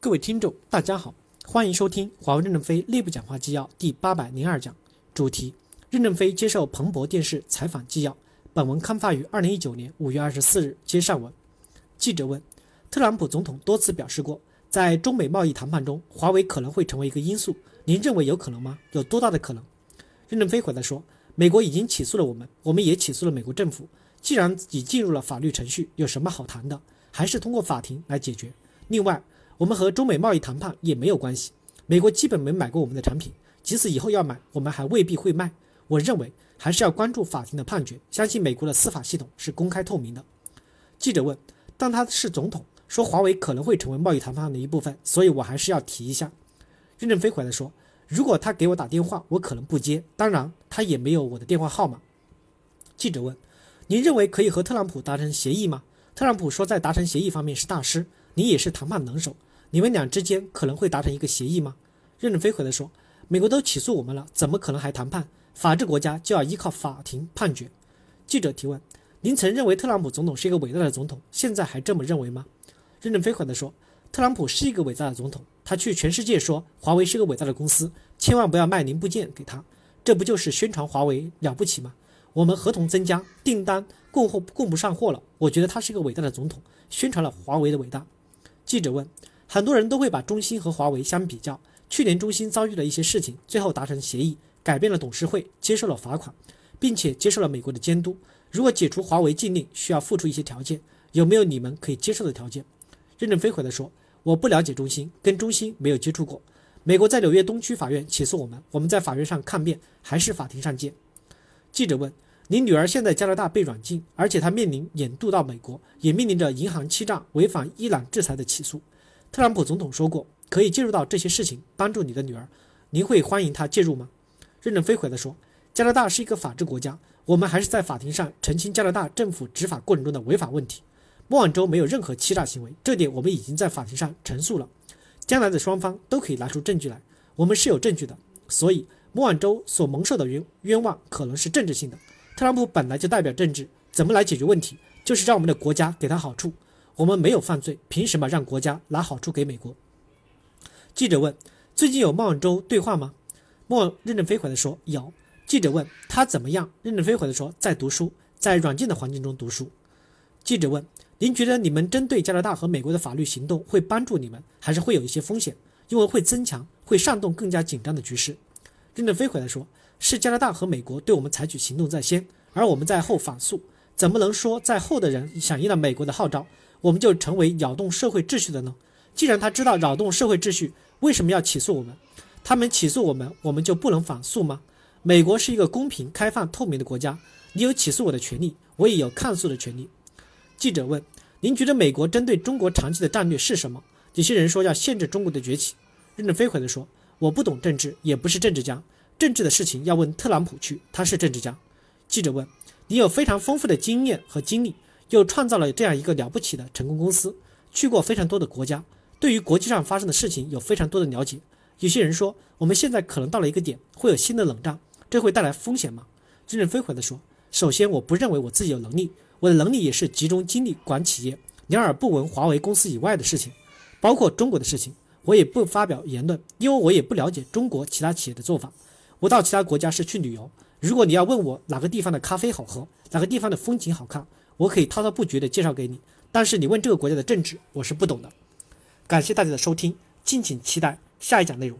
各位听众，大家好，欢迎收听华为任正非内部讲话纪要第八百零二讲，主题：任正非接受彭博电视采访纪要。本文刊发于二零一九年五月二十四日。接上文，记者问：特朗普总统多次表示过，在中美贸易谈判中，华为可能会成为一个因素。您认为有可能吗？有多大的可能？任正非回答说：美国已经起诉了我们，我们也起诉了美国政府。既然已进入了法律程序，有什么好谈的？还是通过法庭来解决。另外，我们和中美贸易谈判也没有关系，美国基本没买过我们的产品，即使以后要买，我们还未必会卖。我认为还是要关注法庭的判决，相信美国的司法系统是公开透明的。记者问：当他是总统，说华为可能会成为贸易谈判的一部分，所以我还是要提一下。任正非回来说：如果他给我打电话，我可能不接，当然他也没有我的电话号码。记者问：您认为可以和特朗普达成协议吗？特朗普说在达成协议方面是大师，你也是谈判能手。你们俩之间可能会达成一个协议吗？任正非回答说：“美国都起诉我们了，怎么可能还谈判？法治国家就要依靠法庭判决。”记者提问：“您曾认为特朗普总统是一个伟大的总统，现在还这么认为吗？”任正非回答说：“特朗普是一个伟大的总统，他去全世界说华为是个伟大的公司，千万不要卖零部件给他，这不就是宣传华为了不起吗？我们合同增加，订单供货供不上货了，我觉得他是一个伟大的总统，宣传了华为的伟大。”记者问。很多人都会把中兴和华为相比较。去年中兴遭遇了一些事情，最后达成协议，改变了董事会，接受了罚款，并且接受了美国的监督。如果解除华为禁令，需要付出一些条件，有没有你们可以接受的条件？任正非回答说：“我不了解中兴，跟中兴没有接触过。美国在纽约东区法院起诉我们，我们在法院上抗辩，还是法庭上见。”记者问：“您女儿现在加拿大被软禁，而且她面临引渡到美国，也面临着银行欺诈、违反伊朗制裁的起诉。”特朗普总统说过，可以介入到这些事情，帮助你的女儿。您会欢迎他介入吗？任正非回答说：“加拿大是一个法治国家，我们还是在法庭上澄清加拿大政府执法过程中的违法问题。莫晚舟没有任何欺诈行为，这点我们已经在法庭上陈述了。将来的双方都可以拿出证据来，我们是有证据的。所以莫晚舟所蒙受的冤冤枉可能是政治性的。特朗普本来就代表政治，怎么来解决问题？就是让我们的国家给他好处。”我们没有犯罪，凭什么让国家拿好处给美国？记者问：“最近有孟晚舟对话吗？”莫任正非回答说：“有。”记者问：“他怎么样？”任正非回答说：“在读书，在软件的环境中读书。”记者问：“您觉得你们针对加拿大和美国的法律行动会帮助你们，还是会有一些风险？因为会增强、会煽动更加紧张的局势？”任正非回答说：“是加拿大和美国对我们采取行动在先，而我们在后反诉。怎么能说在后的人响应了美国的号召？”我们就成为扰动社会秩序的呢？既然他知道扰动社会秩序，为什么要起诉我们？他们起诉我们，我们就不能反诉吗？美国是一个公平、开放、透明的国家，你有起诉我的权利，我也有抗诉的权利。记者问：“您觉得美国针对中国长期的战略是什么？”有些人说要限制中国的崛起。任正非回答说：“我不懂政治，也不是政治家，政治的事情要问特朗普去，他是政治家。”记者问：“你有非常丰富的经验和经历？”又创造了这样一个了不起的成功公司，去过非常多的国家，对于国际上发生的事情有非常多的了解。有些人说，我们现在可能到了一个点，会有新的冷战，这会带来风险吗？任正非回答说：“首先，我不认为我自己有能力，我的能力也是集中精力管企业，两耳不闻华为公司以外的事情，包括中国的事情，我也不发表言论，因为我也不了解中国其他企业的做法。我到其他国家是去旅游，如果你要问我哪个地方的咖啡好喝，哪个地方的风景好看。”我可以滔滔不绝地介绍给你，但是你问这个国家的政治，我是不懂的。感谢大家的收听，敬请期待下一讲内容。